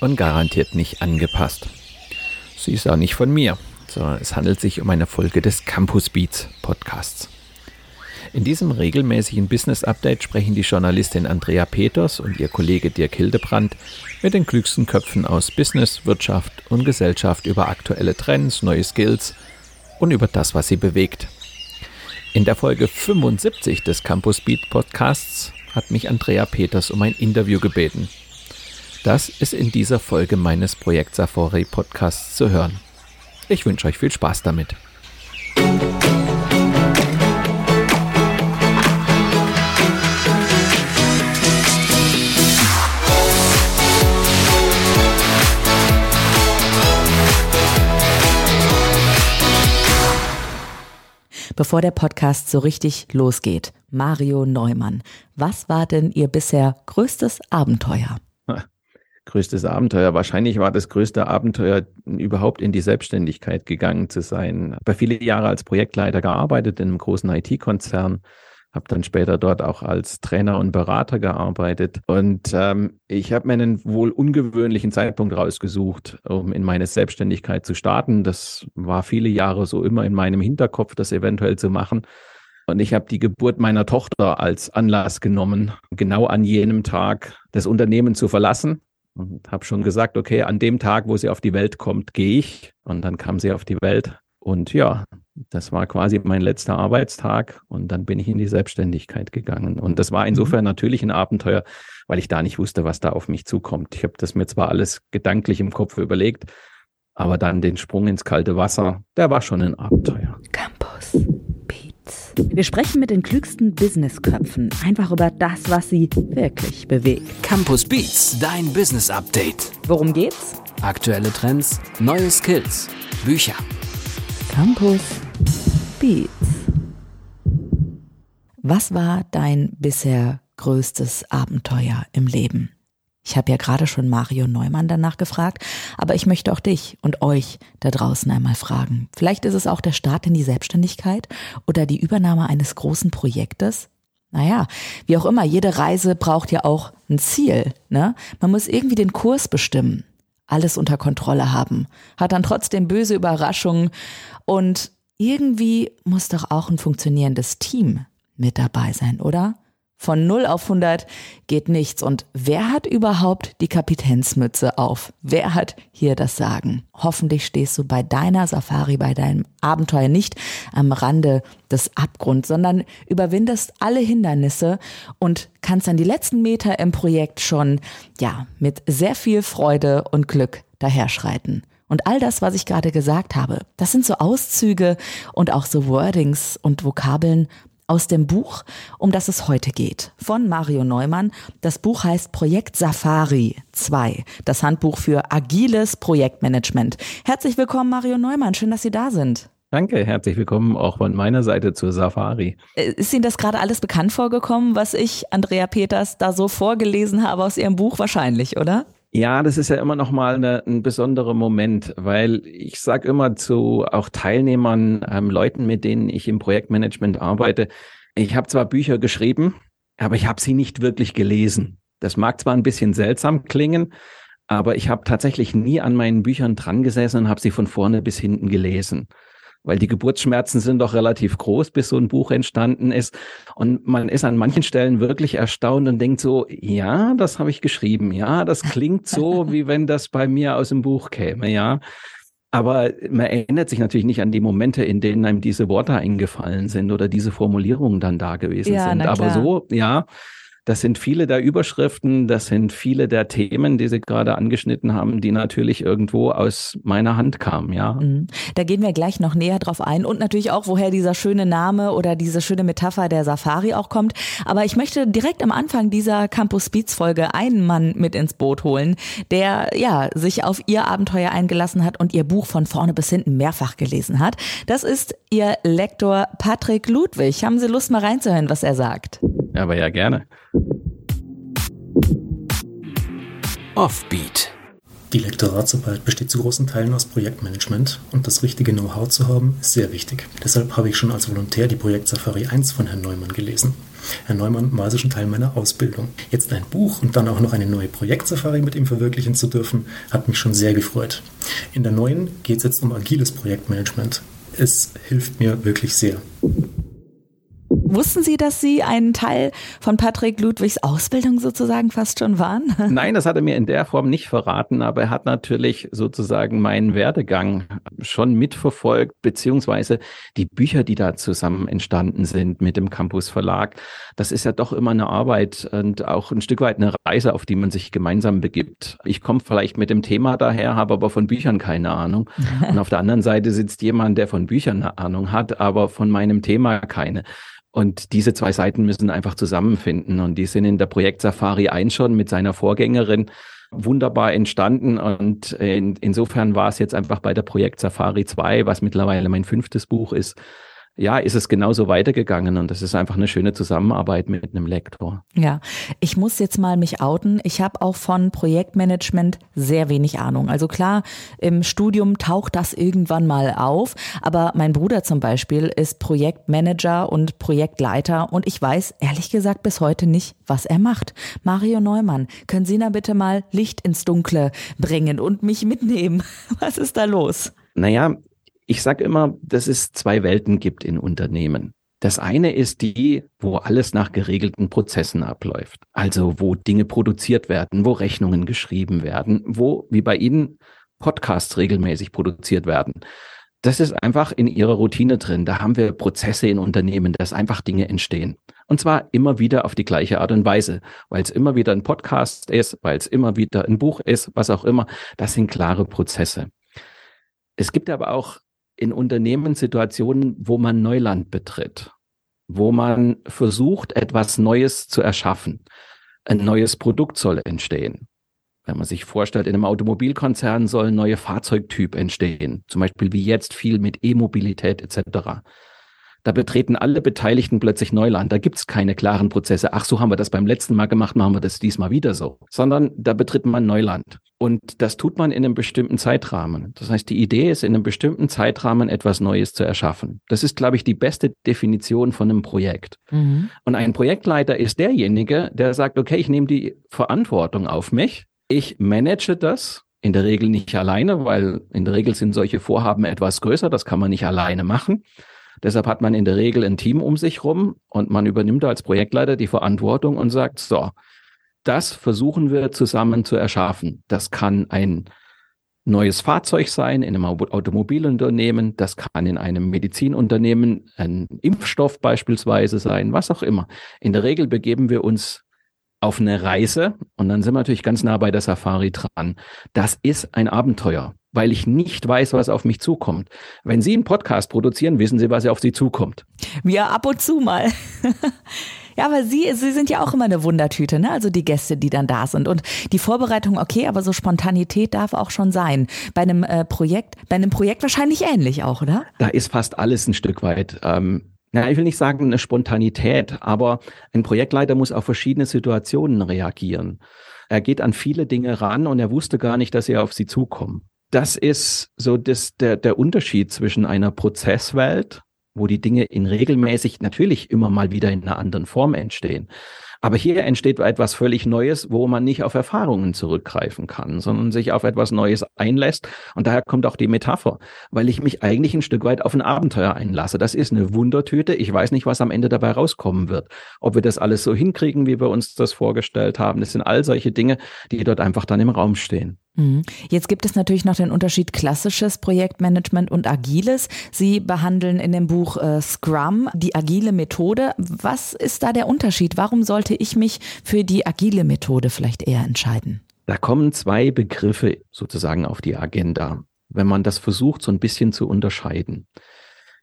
und garantiert nicht angepasst. Sie ist auch nicht von mir, sondern es handelt sich um eine Folge des Campus Beats Podcasts. In diesem regelmäßigen Business Update sprechen die Journalistin Andrea Peters und ihr Kollege Dirk Hildebrand mit den klügsten Köpfen aus Business, Wirtschaft und Gesellschaft über aktuelle Trends, neue Skills und über das, was sie bewegt. In der Folge 75 des Campus Beat Podcasts hat mich Andrea Peters um ein Interview gebeten. Das ist in dieser Folge meines Projekt Safari Podcasts zu hören. Ich wünsche euch viel Spaß damit. Bevor der Podcast so richtig losgeht, Mario Neumann, was war denn Ihr bisher größtes Abenteuer? Größtes Abenteuer. Wahrscheinlich war das größte Abenteuer, überhaupt in die Selbstständigkeit gegangen zu sein. Habe viele Jahre als Projektleiter gearbeitet in einem großen IT-Konzern habe dann später dort auch als Trainer und Berater gearbeitet. Und ähm, ich habe mir einen wohl ungewöhnlichen Zeitpunkt rausgesucht, um in meine Selbstständigkeit zu starten. Das war viele Jahre so immer in meinem Hinterkopf, das eventuell zu machen. Und ich habe die Geburt meiner Tochter als Anlass genommen, genau an jenem Tag das Unternehmen zu verlassen. Und habe schon gesagt, okay, an dem Tag, wo sie auf die Welt kommt, gehe ich. Und dann kam sie auf die Welt. Und ja, das war quasi mein letzter Arbeitstag und dann bin ich in die Selbstständigkeit gegangen. Und das war insofern mhm. natürlich ein Abenteuer, weil ich da nicht wusste, was da auf mich zukommt. Ich habe das mir zwar alles gedanklich im Kopf überlegt, aber dann den Sprung ins kalte Wasser, der war schon ein Abenteuer. Campus. Wir sprechen mit den klügsten Businessköpfen einfach über das, was sie wirklich bewegt. Campus Beats, dein Business Update. Worum geht's? Aktuelle Trends, neue Skills, Bücher. Campus Beats. Was war dein bisher größtes Abenteuer im Leben? Ich habe ja gerade schon Mario Neumann danach gefragt, aber ich möchte auch dich und euch da draußen einmal fragen. Vielleicht ist es auch der Start in die Selbstständigkeit oder die Übernahme eines großen Projektes. Naja, wie auch immer, jede Reise braucht ja auch ein Ziel. Ne? Man muss irgendwie den Kurs bestimmen, alles unter Kontrolle haben, hat dann trotzdem böse Überraschungen und irgendwie muss doch auch ein funktionierendes Team mit dabei sein, oder? Von 0 auf 100 geht nichts. Und wer hat überhaupt die Kapitänsmütze auf? Wer hat hier das Sagen? Hoffentlich stehst du bei deiner Safari, bei deinem Abenteuer nicht am Rande des Abgrunds, sondern überwindest alle Hindernisse und kannst dann die letzten Meter im Projekt schon, ja, mit sehr viel Freude und Glück daherschreiten. Und all das, was ich gerade gesagt habe, das sind so Auszüge und auch so Wordings und Vokabeln aus dem Buch, um das es heute geht, von Mario Neumann. Das Buch heißt Projekt Safari 2, das Handbuch für agiles Projektmanagement. Herzlich willkommen, Mario Neumann. Schön, dass Sie da sind. Danke, herzlich willkommen auch von meiner Seite zur Safari. Äh, ist Ihnen das gerade alles bekannt vorgekommen, was ich, Andrea Peters, da so vorgelesen habe aus Ihrem Buch? Wahrscheinlich, oder? Ja, das ist ja immer noch mal eine, ein besonderer Moment, weil ich sage immer zu auch Teilnehmern, ähm, Leuten, mit denen ich im Projektmanagement arbeite, ich habe zwar Bücher geschrieben, aber ich habe sie nicht wirklich gelesen. Das mag zwar ein bisschen seltsam klingen, aber ich habe tatsächlich nie an meinen Büchern dran gesessen und habe sie von vorne bis hinten gelesen weil die Geburtsschmerzen sind doch relativ groß, bis so ein Buch entstanden ist. Und man ist an manchen Stellen wirklich erstaunt und denkt so, ja, das habe ich geschrieben, ja, das klingt so, wie wenn das bei mir aus dem Buch käme, ja. Aber man erinnert sich natürlich nicht an die Momente, in denen einem diese Worte eingefallen sind oder diese Formulierungen dann da gewesen ja, sind. Aber so, ja, Das sind viele der Überschriften, das sind viele der Themen, die Sie gerade angeschnitten haben, die natürlich irgendwo aus meiner Hand kamen, ja. Mhm. Da gehen wir gleich noch näher drauf ein und natürlich auch, woher dieser schöne Name oder diese schöne Metapher der Safari auch kommt. Aber ich möchte direkt am Anfang dieser Campus Beats Folge einen Mann mit ins Boot holen, der ja sich auf ihr Abenteuer eingelassen hat und ihr Buch von vorne bis hinten mehrfach gelesen hat. Das ist ihr Lektor Patrick Ludwig. Haben Sie Lust mal reinzuhören, was er sagt? Aber ja gerne. Offbeat. Die Lektoratsarbeit besteht zu großen Teilen aus Projektmanagement und das richtige Know-how zu haben ist sehr wichtig. Deshalb habe ich schon als Volontär die Projekt Safari 1 von Herrn Neumann gelesen. Herr Neumann war also schon Teil meiner Ausbildung. Jetzt ein Buch und dann auch noch eine neue Projekt-Safari mit ihm verwirklichen zu dürfen, hat mich schon sehr gefreut. In der neuen geht es jetzt um agiles Projektmanagement. Es hilft mir wirklich sehr. Wussten Sie, dass Sie ein Teil von Patrick Ludwigs Ausbildung sozusagen fast schon waren? Nein, das hat er mir in der Form nicht verraten, aber er hat natürlich sozusagen meinen Werdegang schon mitverfolgt, beziehungsweise die Bücher, die da zusammen entstanden sind mit dem Campus Verlag. Das ist ja doch immer eine Arbeit und auch ein Stück weit eine Reise, auf die man sich gemeinsam begibt. Ich komme vielleicht mit dem Thema daher, habe aber von Büchern keine Ahnung. Und auf der anderen Seite sitzt jemand, der von Büchern eine Ahnung hat, aber von meinem Thema keine. Und diese zwei Seiten müssen einfach zusammenfinden. Und die sind in der Projekt Safari 1 schon mit seiner Vorgängerin wunderbar entstanden. Und in, insofern war es jetzt einfach bei der Projekt Safari 2, was mittlerweile mein fünftes Buch ist, ja, ist es genauso weitergegangen und das ist einfach eine schöne Zusammenarbeit mit einem Lektor. Ja, ich muss jetzt mal mich outen. Ich habe auch von Projektmanagement sehr wenig Ahnung. Also klar, im Studium taucht das irgendwann mal auf, aber mein Bruder zum Beispiel ist Projektmanager und Projektleiter und ich weiß ehrlich gesagt bis heute nicht, was er macht. Mario Neumann, können Sie da bitte mal Licht ins Dunkle bringen und mich mitnehmen? Was ist da los? Naja, ich sage immer, dass es zwei Welten gibt in Unternehmen. Das eine ist die, wo alles nach geregelten Prozessen abläuft. Also wo Dinge produziert werden, wo Rechnungen geschrieben werden, wo, wie bei Ihnen, Podcasts regelmäßig produziert werden. Das ist einfach in Ihrer Routine drin. Da haben wir Prozesse in Unternehmen, dass einfach Dinge entstehen. Und zwar immer wieder auf die gleiche Art und Weise, weil es immer wieder ein Podcast ist, weil es immer wieder ein Buch ist, was auch immer. Das sind klare Prozesse. Es gibt aber auch in Unternehmen Situationen, wo man Neuland betritt, wo man versucht, etwas Neues zu erschaffen. Ein neues Produkt soll entstehen. Wenn man sich vorstellt, in einem Automobilkonzern soll ein neuer Fahrzeugtyp entstehen, zum Beispiel wie jetzt viel mit E-Mobilität etc. Da betreten alle Beteiligten plötzlich Neuland. Da gibt es keine klaren Prozesse. Ach, so haben wir das beim letzten Mal gemacht, machen wir das diesmal wieder so. Sondern da betritt man Neuland. Und das tut man in einem bestimmten Zeitrahmen. Das heißt, die Idee ist, in einem bestimmten Zeitrahmen etwas Neues zu erschaffen. Das ist, glaube ich, die beste Definition von einem Projekt. Mhm. Und ein Projektleiter ist derjenige, der sagt, okay, ich nehme die Verantwortung auf mich. Ich manage das in der Regel nicht alleine, weil in der Regel sind solche Vorhaben etwas größer. Das kann man nicht alleine machen. Deshalb hat man in der Regel ein Team um sich rum und man übernimmt als Projektleiter die Verantwortung und sagt, so, das versuchen wir zusammen zu erschaffen. Das kann ein neues Fahrzeug sein in einem Automobilunternehmen, das kann in einem Medizinunternehmen ein Impfstoff beispielsweise sein, was auch immer. In der Regel begeben wir uns auf eine Reise und dann sind wir natürlich ganz nah bei der Safari dran. Das ist ein Abenteuer weil ich nicht weiß, was auf mich zukommt. Wenn Sie einen Podcast produzieren, wissen Sie, was auf Sie zukommt. Wir ab und zu mal. ja, aber Sie, Sie sind ja auch immer eine Wundertüte, ne? Also die Gäste, die dann da sind. Und die Vorbereitung, okay, aber so Spontanität darf auch schon sein. Bei einem äh, Projekt, bei einem Projekt wahrscheinlich ähnlich auch, oder? Da ist fast alles ein Stück weit. Ähm, na, ich will nicht sagen eine Spontanität, aber ein Projektleiter muss auf verschiedene Situationen reagieren. Er geht an viele Dinge ran und er wusste gar nicht, dass sie auf sie zukommen das ist so das, der, der Unterschied zwischen einer Prozesswelt, wo die Dinge in regelmäßig natürlich immer mal wieder in einer anderen Form entstehen. Aber hier entsteht etwas völlig Neues, wo man nicht auf Erfahrungen zurückgreifen kann, sondern sich auf etwas Neues einlässt. Und daher kommt auch die Metapher, weil ich mich eigentlich ein Stück weit auf ein Abenteuer einlasse. Das ist eine Wundertüte. Ich weiß nicht, was am Ende dabei rauskommen wird. Ob wir das alles so hinkriegen, wie wir uns das vorgestellt haben. Das sind all solche Dinge, die dort einfach dann im Raum stehen. Mhm. Jetzt gibt es natürlich noch den Unterschied klassisches Projektmanagement und agiles. Sie behandeln in dem Buch äh, Scrum die agile Methode. Was ist da der Unterschied? Warum sollte ich mich für die agile Methode vielleicht eher entscheiden? Da kommen zwei Begriffe sozusagen auf die Agenda, wenn man das versucht, so ein bisschen zu unterscheiden.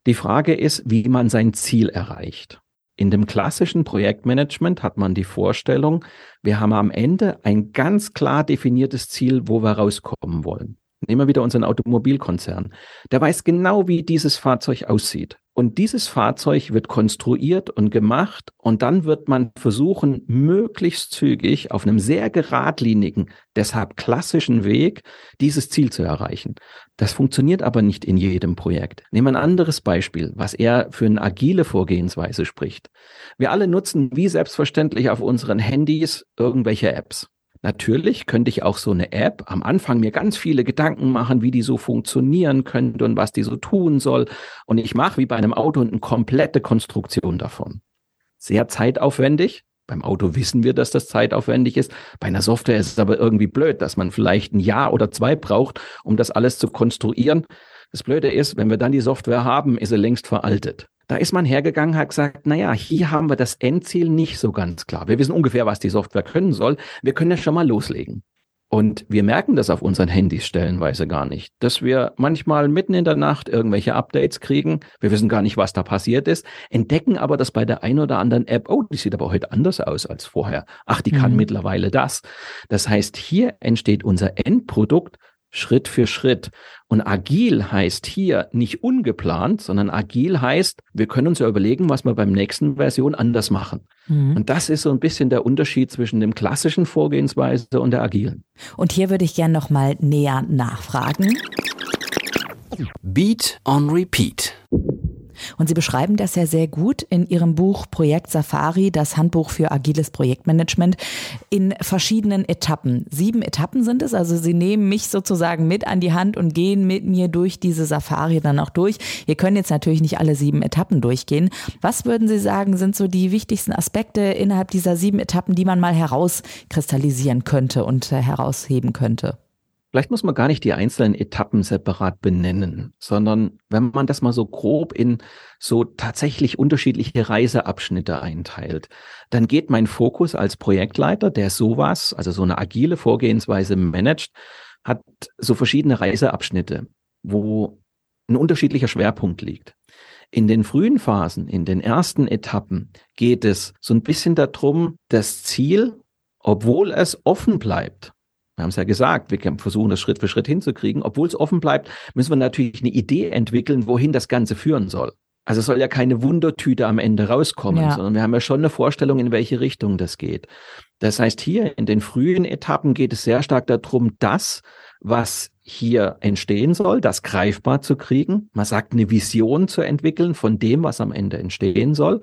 Die Frage ist, wie man sein Ziel erreicht. In dem klassischen Projektmanagement hat man die Vorstellung, wir haben am Ende ein ganz klar definiertes Ziel, wo wir rauskommen wollen. Nehmen wir wieder unseren Automobilkonzern. Der weiß genau, wie dieses Fahrzeug aussieht. Und dieses Fahrzeug wird konstruiert und gemacht und dann wird man versuchen, möglichst zügig auf einem sehr geradlinigen, deshalb klassischen Weg dieses Ziel zu erreichen. Das funktioniert aber nicht in jedem Projekt. Nehmen wir ein anderes Beispiel, was eher für eine agile Vorgehensweise spricht. Wir alle nutzen wie selbstverständlich auf unseren Handys irgendwelche Apps. Natürlich könnte ich auch so eine App am Anfang mir ganz viele Gedanken machen, wie die so funktionieren könnte und was die so tun soll. Und ich mache wie bei einem Auto eine komplette Konstruktion davon. Sehr zeitaufwendig. Beim Auto wissen wir, dass das zeitaufwendig ist. Bei einer Software ist es aber irgendwie blöd, dass man vielleicht ein Jahr oder zwei braucht, um das alles zu konstruieren. Das Blöde ist, wenn wir dann die Software haben, ist sie längst veraltet. Da ist man hergegangen, hat gesagt, na ja, hier haben wir das Endziel nicht so ganz klar. Wir wissen ungefähr, was die Software können soll. Wir können ja schon mal loslegen. Und wir merken das auf unseren Handys stellenweise gar nicht, dass wir manchmal mitten in der Nacht irgendwelche Updates kriegen. Wir wissen gar nicht, was da passiert ist, entdecken aber, dass bei der einen oder anderen App, oh, die sieht aber heute anders aus als vorher. Ach, die kann mhm. mittlerweile das. Das heißt, hier entsteht unser Endprodukt Schritt für Schritt. Und agil heißt hier nicht ungeplant, sondern agil heißt, wir können uns ja überlegen, was wir beim nächsten Version anders machen. Mhm. Und das ist so ein bisschen der Unterschied zwischen dem klassischen Vorgehensweise und der agilen. Und hier würde ich gerne noch mal näher nachfragen. Beat on Repeat. Und Sie beschreiben das ja sehr gut in Ihrem Buch Projekt Safari, das Handbuch für agiles Projektmanagement, in verschiedenen Etappen. Sieben Etappen sind es, also Sie nehmen mich sozusagen mit an die Hand und gehen mit mir durch diese Safari dann auch durch. Wir können jetzt natürlich nicht alle sieben Etappen durchgehen. Was würden Sie sagen, sind so die wichtigsten Aspekte innerhalb dieser sieben Etappen, die man mal herauskristallisieren könnte und äh, herausheben könnte? Vielleicht muss man gar nicht die einzelnen Etappen separat benennen, sondern wenn man das mal so grob in so tatsächlich unterschiedliche Reiseabschnitte einteilt, dann geht mein Fokus als Projektleiter, der sowas, also so eine agile Vorgehensweise managt, hat so verschiedene Reiseabschnitte, wo ein unterschiedlicher Schwerpunkt liegt. In den frühen Phasen, in den ersten Etappen geht es so ein bisschen darum, das Ziel, obwohl es offen bleibt, wir haben es ja gesagt, wir versuchen das Schritt für Schritt hinzukriegen. Obwohl es offen bleibt, müssen wir natürlich eine Idee entwickeln, wohin das Ganze führen soll. Also es soll ja keine Wundertüte am Ende rauskommen, ja. sondern wir haben ja schon eine Vorstellung, in welche Richtung das geht. Das heißt, hier in den frühen Etappen geht es sehr stark darum, das, was hier entstehen soll, das greifbar zu kriegen. Man sagt, eine Vision zu entwickeln von dem, was am Ende entstehen soll.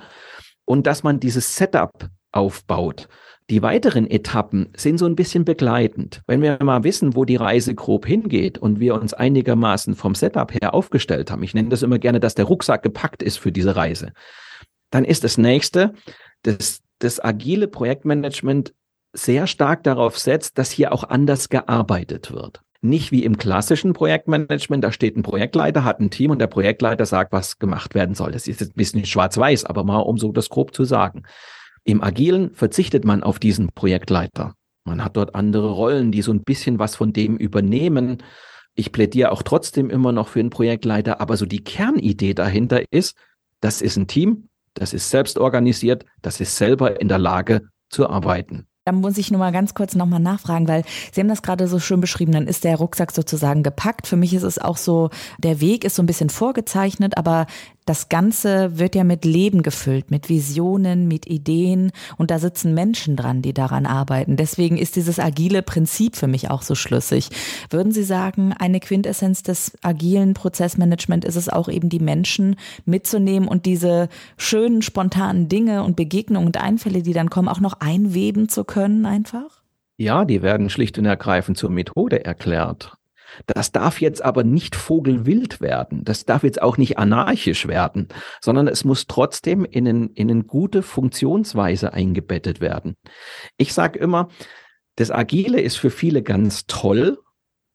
Und dass man dieses Setup aufbaut. Die weiteren Etappen sind so ein bisschen begleitend. Wenn wir mal wissen, wo die Reise grob hingeht und wir uns einigermaßen vom Setup her aufgestellt haben, ich nenne das immer gerne, dass der Rucksack gepackt ist für diese Reise, dann ist das nächste, dass das agile Projektmanagement sehr stark darauf setzt, dass hier auch anders gearbeitet wird. Nicht wie im klassischen Projektmanagement, da steht ein Projektleiter, hat ein Team und der Projektleiter sagt, was gemacht werden soll. Das ist jetzt ein bisschen schwarz-weiß, aber mal um so das grob zu sagen. Im Agilen verzichtet man auf diesen Projektleiter. Man hat dort andere Rollen, die so ein bisschen was von dem übernehmen. Ich plädiere auch trotzdem immer noch für einen Projektleiter, aber so die Kernidee dahinter ist, das ist ein Team, das ist selbst organisiert, das ist selber in der Lage zu arbeiten. Da muss ich nur mal ganz kurz nochmal nachfragen, weil Sie haben das gerade so schön beschrieben, dann ist der Rucksack sozusagen gepackt. Für mich ist es auch so, der Weg ist so ein bisschen vorgezeichnet, aber das Ganze wird ja mit Leben gefüllt, mit Visionen, mit Ideen und da sitzen Menschen dran, die daran arbeiten. Deswegen ist dieses agile Prinzip für mich auch so schlüssig. Würden Sie sagen, eine Quintessenz des agilen Prozessmanagement ist es auch eben die Menschen mitzunehmen und diese schönen, spontanen Dinge und Begegnungen und Einfälle, die dann kommen, auch noch einweben zu können einfach? Ja, die werden schlicht und ergreifend zur Methode erklärt. Das darf jetzt aber nicht vogelwild werden. Das darf jetzt auch nicht anarchisch werden, sondern es muss trotzdem in, ein, in eine gute Funktionsweise eingebettet werden. Ich sage immer, das Agile ist für viele ganz toll,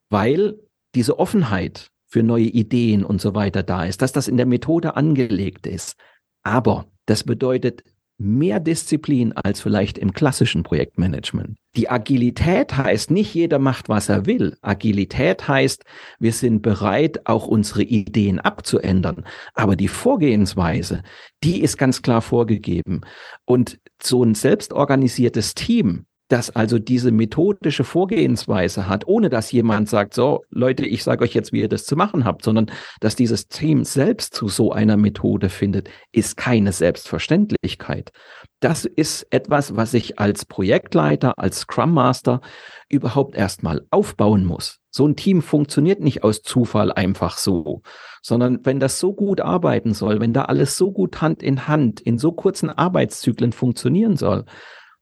weil diese Offenheit für neue Ideen und so weiter da ist, dass das in der Methode angelegt ist. Aber das bedeutet mehr Disziplin als vielleicht im klassischen Projektmanagement. Die Agilität heißt nicht jeder macht, was er will. Agilität heißt, wir sind bereit, auch unsere Ideen abzuändern. Aber die Vorgehensweise, die ist ganz klar vorgegeben. Und so ein selbstorganisiertes Team, das also diese methodische Vorgehensweise hat, ohne dass jemand sagt, so Leute, ich sage euch jetzt, wie ihr das zu machen habt, sondern dass dieses Team selbst zu so einer Methode findet, ist keine Selbstverständlichkeit. Das ist etwas, was ich als Projektleiter, als Scrum Master überhaupt erstmal aufbauen muss. So ein Team funktioniert nicht aus Zufall einfach so, sondern wenn das so gut arbeiten soll, wenn da alles so gut Hand in Hand in so kurzen Arbeitszyklen funktionieren soll,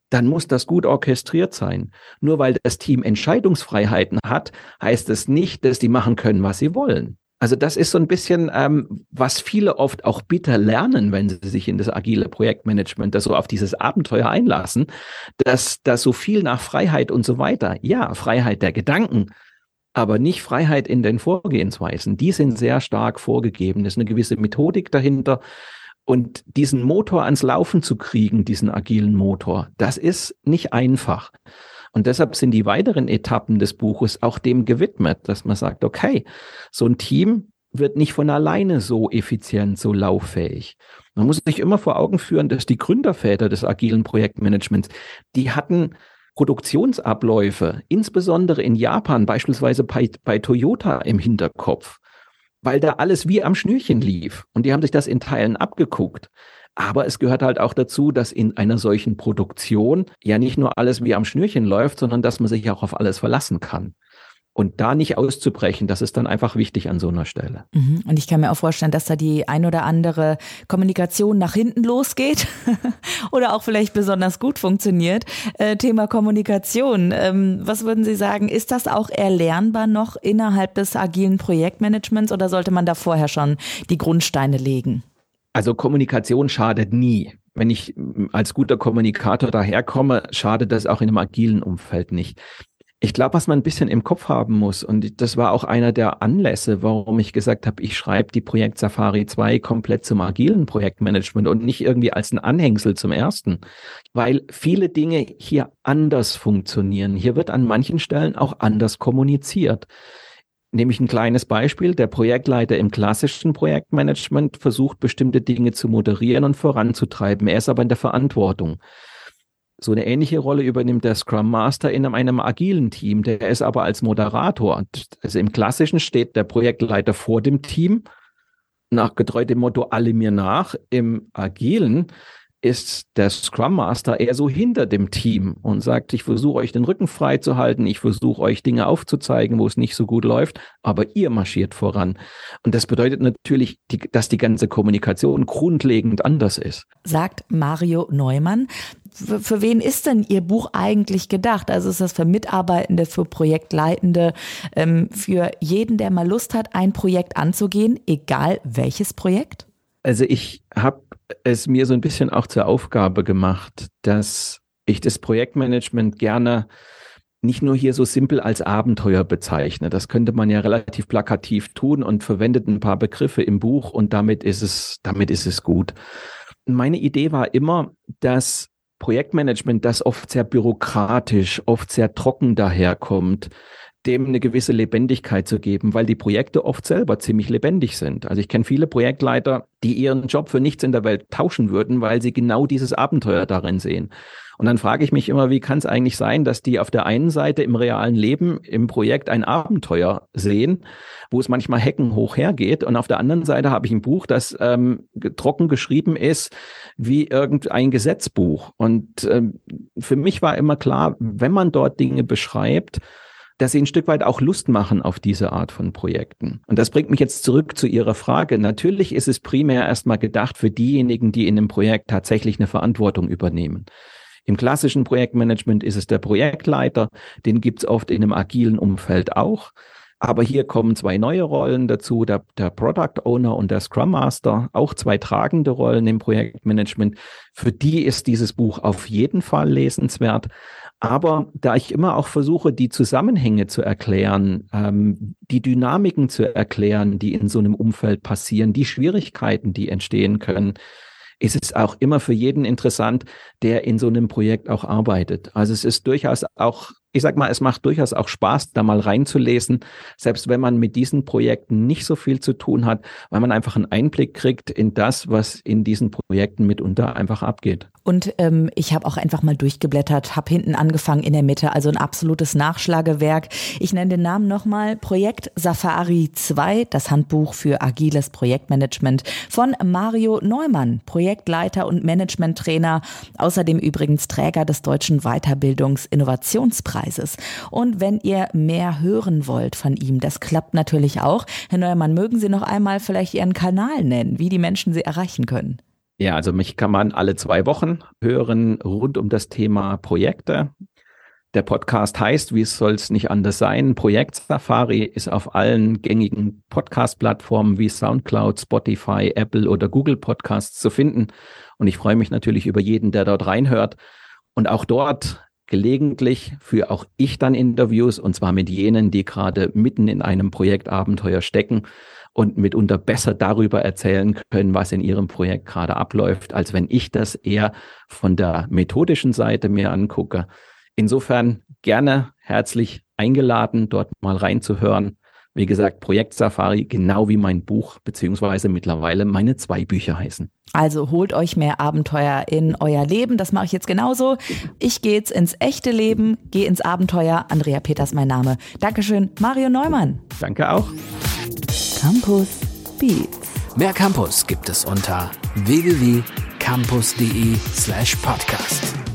dann muss das gut orchestriert sein. Nur weil das Team Entscheidungsfreiheiten hat, heißt es nicht, dass die machen können, was sie wollen. Also das ist so ein bisschen, ähm, was viele oft auch bitter lernen, wenn sie sich in das agile Projektmanagement, das so auf dieses Abenteuer einlassen, dass da so viel nach Freiheit und so weiter. Ja, Freiheit der Gedanken, aber nicht Freiheit in den Vorgehensweisen. Die sind sehr stark vorgegeben. Es ist eine gewisse Methodik dahinter. Und diesen Motor ans Laufen zu kriegen, diesen agilen Motor, das ist nicht einfach. Und deshalb sind die weiteren Etappen des Buches auch dem gewidmet, dass man sagt, okay, so ein Team wird nicht von alleine so effizient, so lauffähig. Man muss sich immer vor Augen führen, dass die Gründerväter des agilen Projektmanagements, die hatten Produktionsabläufe, insbesondere in Japan, beispielsweise bei, bei Toyota im Hinterkopf weil da alles wie am Schnürchen lief. Und die haben sich das in Teilen abgeguckt. Aber es gehört halt auch dazu, dass in einer solchen Produktion ja nicht nur alles wie am Schnürchen läuft, sondern dass man sich auch auf alles verlassen kann. Und da nicht auszubrechen, das ist dann einfach wichtig an so einer Stelle. Mhm. Und ich kann mir auch vorstellen, dass da die ein oder andere Kommunikation nach hinten losgeht oder auch vielleicht besonders gut funktioniert. Äh, Thema Kommunikation. Ähm, was würden Sie sagen, ist das auch erlernbar noch innerhalb des agilen Projektmanagements oder sollte man da vorher schon die Grundsteine legen? Also Kommunikation schadet nie wenn ich als guter Kommunikator daherkomme, schadet das auch in einem agilen Umfeld nicht. Ich glaube, was man ein bisschen im Kopf haben muss, und das war auch einer der Anlässe, warum ich gesagt habe, ich schreibe die Projekt Safari 2 komplett zum agilen Projektmanagement und nicht irgendwie als ein Anhängsel zum ersten, weil viele Dinge hier anders funktionieren. Hier wird an manchen Stellen auch anders kommuniziert. Nämlich ein kleines Beispiel. Der Projektleiter im klassischen Projektmanagement versucht, bestimmte Dinge zu moderieren und voranzutreiben. Er ist aber in der Verantwortung. So eine ähnliche Rolle übernimmt der Scrum Master in einem agilen Team. Der ist aber als Moderator. Also im klassischen steht der Projektleiter vor dem Team, nach getreu dem Motto alle mir nach. Im agilen ist der Scrum Master eher so hinter dem Team und sagt, ich versuche euch den Rücken frei zu halten, ich versuche euch Dinge aufzuzeigen, wo es nicht so gut läuft, aber ihr marschiert voran. Und das bedeutet natürlich, dass die ganze Kommunikation grundlegend anders ist. Sagt Mario Neumann für, für wen ist denn Ihr Buch eigentlich gedacht? Also ist das für Mitarbeitende, für Projektleitende, ähm, für jeden, der mal Lust hat, ein Projekt anzugehen, egal welches Projekt? Also ich habe es mir so ein bisschen auch zur Aufgabe gemacht, dass ich das Projektmanagement gerne nicht nur hier so simpel als Abenteuer bezeichne. Das könnte man ja relativ plakativ tun und verwendet ein paar Begriffe im Buch und damit ist es, damit ist es gut. Meine Idee war immer, dass Projektmanagement, das oft sehr bürokratisch, oft sehr trocken daherkommt, dem eine gewisse Lebendigkeit zu geben, weil die Projekte oft selber ziemlich lebendig sind. Also ich kenne viele Projektleiter, die ihren Job für nichts in der Welt tauschen würden, weil sie genau dieses Abenteuer darin sehen. Und dann frage ich mich immer, wie kann es eigentlich sein, dass die auf der einen Seite im realen Leben im Projekt ein Abenteuer sehen, wo es manchmal Hecken hoch hergeht, und auf der anderen Seite habe ich ein Buch, das ähm, trocken geschrieben ist wie irgendein Gesetzbuch. Und ähm, für mich war immer klar, wenn man dort Dinge beschreibt, dass sie ein Stück weit auch Lust machen auf diese Art von Projekten. Und das bringt mich jetzt zurück zu Ihrer Frage. Natürlich ist es primär erstmal gedacht für diejenigen, die in einem Projekt tatsächlich eine Verantwortung übernehmen. Im klassischen Projektmanagement ist es der Projektleiter, den gibt es oft in einem agilen Umfeld auch. Aber hier kommen zwei neue Rollen dazu, der, der Product Owner und der Scrum Master, auch zwei tragende Rollen im Projektmanagement. Für die ist dieses Buch auf jeden Fall lesenswert. Aber da ich immer auch versuche, die Zusammenhänge zu erklären, ähm, die Dynamiken zu erklären, die in so einem Umfeld passieren, die Schwierigkeiten, die entstehen können, ist es auch immer für jeden interessant, der in so einem Projekt auch arbeitet. Also es ist durchaus auch ich sag mal, es macht durchaus auch Spaß, da mal reinzulesen, selbst wenn man mit diesen Projekten nicht so viel zu tun hat, weil man einfach einen Einblick kriegt in das, was in diesen Projekten mitunter einfach abgeht. Und ähm, ich habe auch einfach mal durchgeblättert, habe hinten angefangen in der Mitte, also ein absolutes Nachschlagewerk. Ich nenne den Namen nochmal, Projekt Safari 2, das Handbuch für agiles Projektmanagement von Mario Neumann, Projektleiter und Managementtrainer, außerdem übrigens Träger des Deutschen Weiterbildungsinnovationspreises. Und wenn ihr mehr hören wollt von ihm, das klappt natürlich auch. Herr Neumann, mögen Sie noch einmal vielleicht Ihren Kanal nennen, wie die Menschen Sie erreichen können? Ja, also mich kann man alle zwei Wochen hören rund um das Thema Projekte. Der Podcast heißt, wie soll es nicht anders sein, Projekt Safari ist auf allen gängigen Podcast-Plattformen wie SoundCloud, Spotify, Apple oder Google Podcasts zu finden. Und ich freue mich natürlich über jeden, der dort reinhört. Und auch dort gelegentlich führe auch ich dann Interviews und zwar mit jenen, die gerade mitten in einem Projektabenteuer stecken und mitunter besser darüber erzählen können, was in ihrem Projekt gerade abläuft, als wenn ich das eher von der methodischen Seite mir angucke. Insofern gerne herzlich eingeladen, dort mal reinzuhören. Wie gesagt, Projekt Safari, genau wie mein Buch, beziehungsweise mittlerweile meine zwei Bücher heißen. Also holt euch mehr Abenteuer in euer Leben. Das mache ich jetzt genauso. Ich gehe jetzt ins echte Leben, gehe ins Abenteuer. Andrea Peters mein Name. Dankeschön, Mario Neumann. Danke auch. Campus Beats. Mehr Campus gibt es unter www.campus.de slash podcast.